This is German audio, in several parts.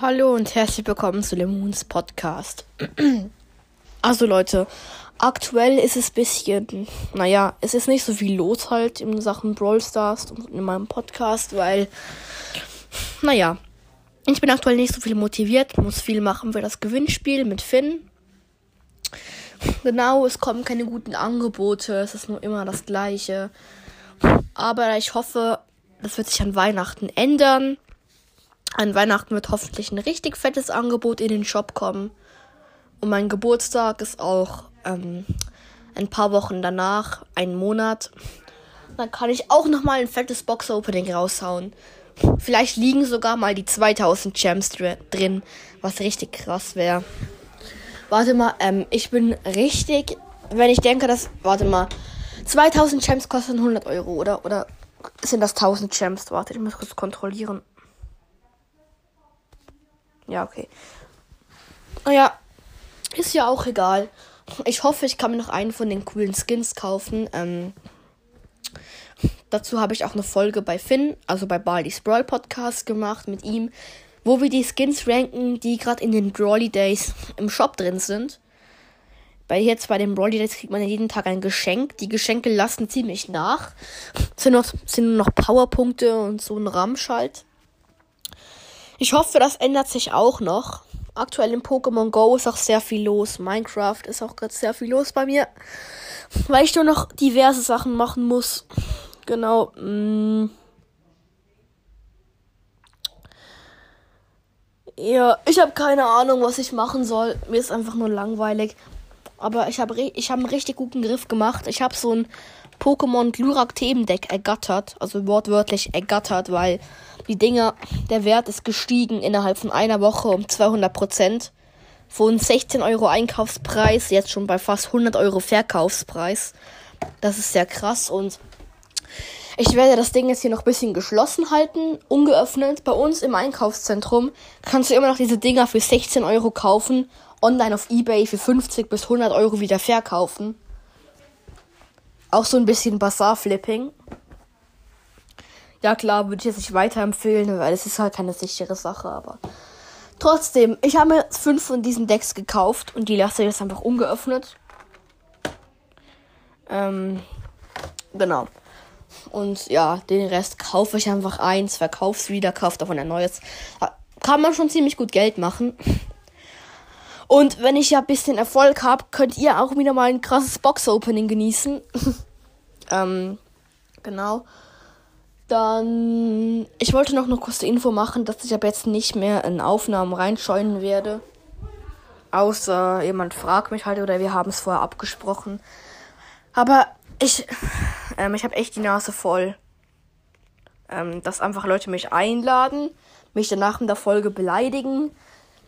Hallo und herzlich willkommen zu Lemons Podcast. also Leute, aktuell ist es bisschen, naja, es ist nicht so viel los halt in Sachen Brawl Stars und in meinem Podcast, weil, naja, ich bin aktuell nicht so viel motiviert, muss viel machen für das Gewinnspiel mit Finn. Genau, es kommen keine guten Angebote, es ist nur immer das gleiche. Aber ich hoffe, das wird sich an Weihnachten ändern. An Weihnachten wird hoffentlich ein richtig fettes Angebot in den Shop kommen. Und mein Geburtstag ist auch ähm, ein paar Wochen danach, einen Monat. Dann kann ich auch nochmal ein fettes Box-Opening raushauen. Vielleicht liegen sogar mal die 2000 Gems drin, was richtig krass wäre. Warte mal, ähm, ich bin richtig, wenn ich denke, dass, warte mal, 2000 Gems kosten 100 Euro, oder? Oder sind das 1000 Gems? Warte, ich muss kurz kontrollieren. Ja, okay. Naja, ist ja auch egal. Ich hoffe, ich kann mir noch einen von den coolen Skins kaufen. Ähm, dazu habe ich auch eine Folge bei Finn, also bei Barley's Brawl Podcast gemacht mit ihm, wo wir die Skins ranken, die gerade in den Brawly Days im Shop drin sind. Bei jetzt bei den Brawly Days kriegt man ja jeden Tag ein Geschenk. Die Geschenke lassen ziemlich nach. Noch, sind nur noch Powerpunkte und so ein Ramschalt. Ich hoffe, das ändert sich auch noch. Aktuell in Pokémon Go ist auch sehr viel los. Minecraft ist auch gerade sehr viel los bei mir. Weil ich nur noch diverse Sachen machen muss. Genau. Mm. Ja, ich habe keine Ahnung, was ich machen soll. Mir ist einfach nur langweilig. Aber ich habe ich hab einen richtig guten Griff gemacht. Ich habe so ein Pokémon Glurak Themendeck ergattert. Also wortwörtlich ergattert, weil die Dinger, der Wert ist gestiegen innerhalb von einer Woche um 200 Prozent. Von 16 Euro Einkaufspreis, jetzt schon bei fast 100 Euro Verkaufspreis. Das ist sehr krass und ich werde das Ding jetzt hier noch ein bisschen geschlossen halten, ungeöffnet. Bei uns im Einkaufszentrum kannst du immer noch diese Dinger für 16 Euro kaufen, online auf Ebay für 50 bis 100 Euro wieder verkaufen. Auch so ein bisschen Bazaar-Flipping. Ja klar, würde ich jetzt nicht weiterempfehlen, weil es ist halt keine sichere Sache, aber trotzdem, ich habe mir fünf von diesen Decks gekauft und die lasse ich jetzt einfach ungeöffnet. Ähm, genau. Und ja, den Rest kaufe ich einfach eins, verkauf's wieder, kauft davon ein neues. Kann man schon ziemlich gut Geld machen. Und wenn ich ja ein bisschen Erfolg habe, könnt ihr auch wieder mal ein krasses Box-Opening genießen. ähm, genau. Dann, ich wollte noch eine kurze Info machen, dass ich ab jetzt nicht mehr in Aufnahmen reinscheuen werde. Außer jemand fragt mich halt oder wir haben es vorher abgesprochen. Aber ich, ähm, ich habe echt die Nase voll. Ähm, dass einfach Leute mich einladen, mich danach in der Folge beleidigen.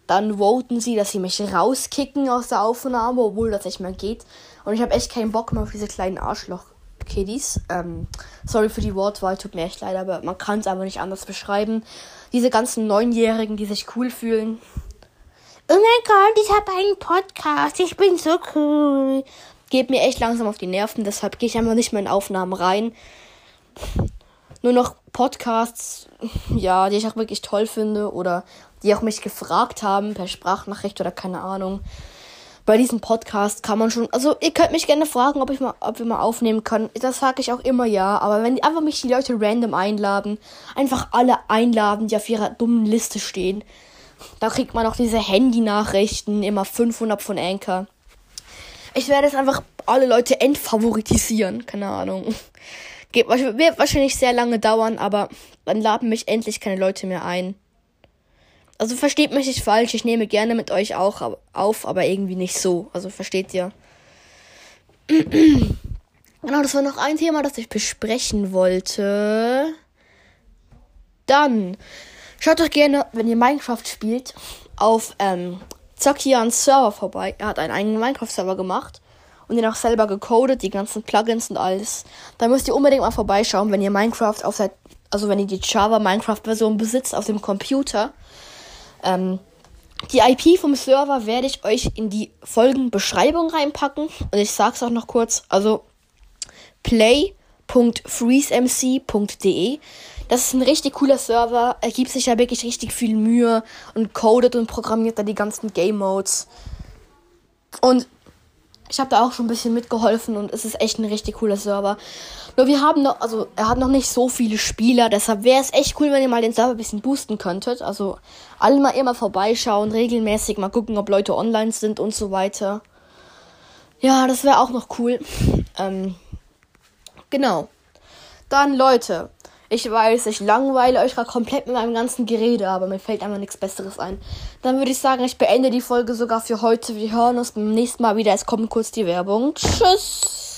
Dann voten sie, dass sie mich rauskicken aus der Aufnahme, obwohl das nicht mehr geht. Und ich habe echt keinen Bock mehr auf diese kleinen Arschloch. Kiddies. Ähm, sorry für die Wortwahl, tut mir echt leid, aber man kann es aber nicht anders beschreiben. Diese ganzen Neunjährigen, die sich cool fühlen. Oh mein Gott, ich habe einen Podcast, ich bin so cool. Geht mir echt langsam auf die Nerven, deshalb gehe ich einfach nicht mehr in Aufnahmen rein. Nur noch Podcasts, ja, die ich auch wirklich toll finde oder die auch mich gefragt haben per Sprachnachricht oder keine Ahnung bei diesem Podcast kann man schon, also ihr könnt mich gerne fragen, ob ich mal, ob wir mal aufnehmen können. Das sage ich auch immer ja. Aber wenn einfach mich die Leute random einladen, einfach alle einladen, die auf ihrer dummen Liste stehen, da kriegt man auch diese Handy-Nachrichten, immer 500 von Anchor. Ich werde jetzt einfach alle Leute entfavoritisieren, keine Ahnung. Geht, wird wahrscheinlich sehr lange dauern, aber dann laden mich endlich keine Leute mehr ein. Also versteht mich nicht falsch, ich nehme gerne mit euch auch auf, aber irgendwie nicht so. Also versteht ihr? genau, das war noch ein Thema, das ich besprechen wollte. Dann schaut doch gerne, wenn ihr Minecraft spielt, auf ähm, Zakians Server vorbei. Er hat einen eigenen Minecraft-Server gemacht und den auch selber gecodet, die ganzen Plugins und alles. Da müsst ihr unbedingt mal vorbeischauen, wenn ihr Minecraft auf der, also wenn ihr die Java Minecraft-Version besitzt auf dem Computer. Ähm, die IP vom Server werde ich euch in die Folgenbeschreibung reinpacken. Und ich sage es auch noch kurz. Also play.freezemc.de. Das ist ein richtig cooler Server. Er gibt sich ja wirklich richtig viel Mühe und codet und programmiert da die ganzen Game Modes. Und ich habe da auch schon ein bisschen mitgeholfen und es ist echt ein richtig cooler Server. Nur wir haben noch, also er hat noch nicht so viele Spieler, deshalb wäre es echt cool, wenn ihr mal den Server ein bisschen boosten könntet. Also alle mal immer vorbeischauen, regelmäßig mal gucken, ob Leute online sind und so weiter. Ja, das wäre auch noch cool. Ähm, genau. Dann Leute, ich weiß, ich langweile euch gerade komplett mit meinem ganzen Gerede, aber mir fällt einfach nichts Besseres ein. Dann würde ich sagen, ich beende die Folge sogar für heute. Wir hören uns beim nächsten Mal wieder. Es kommt kurz die Werbung. Tschüss.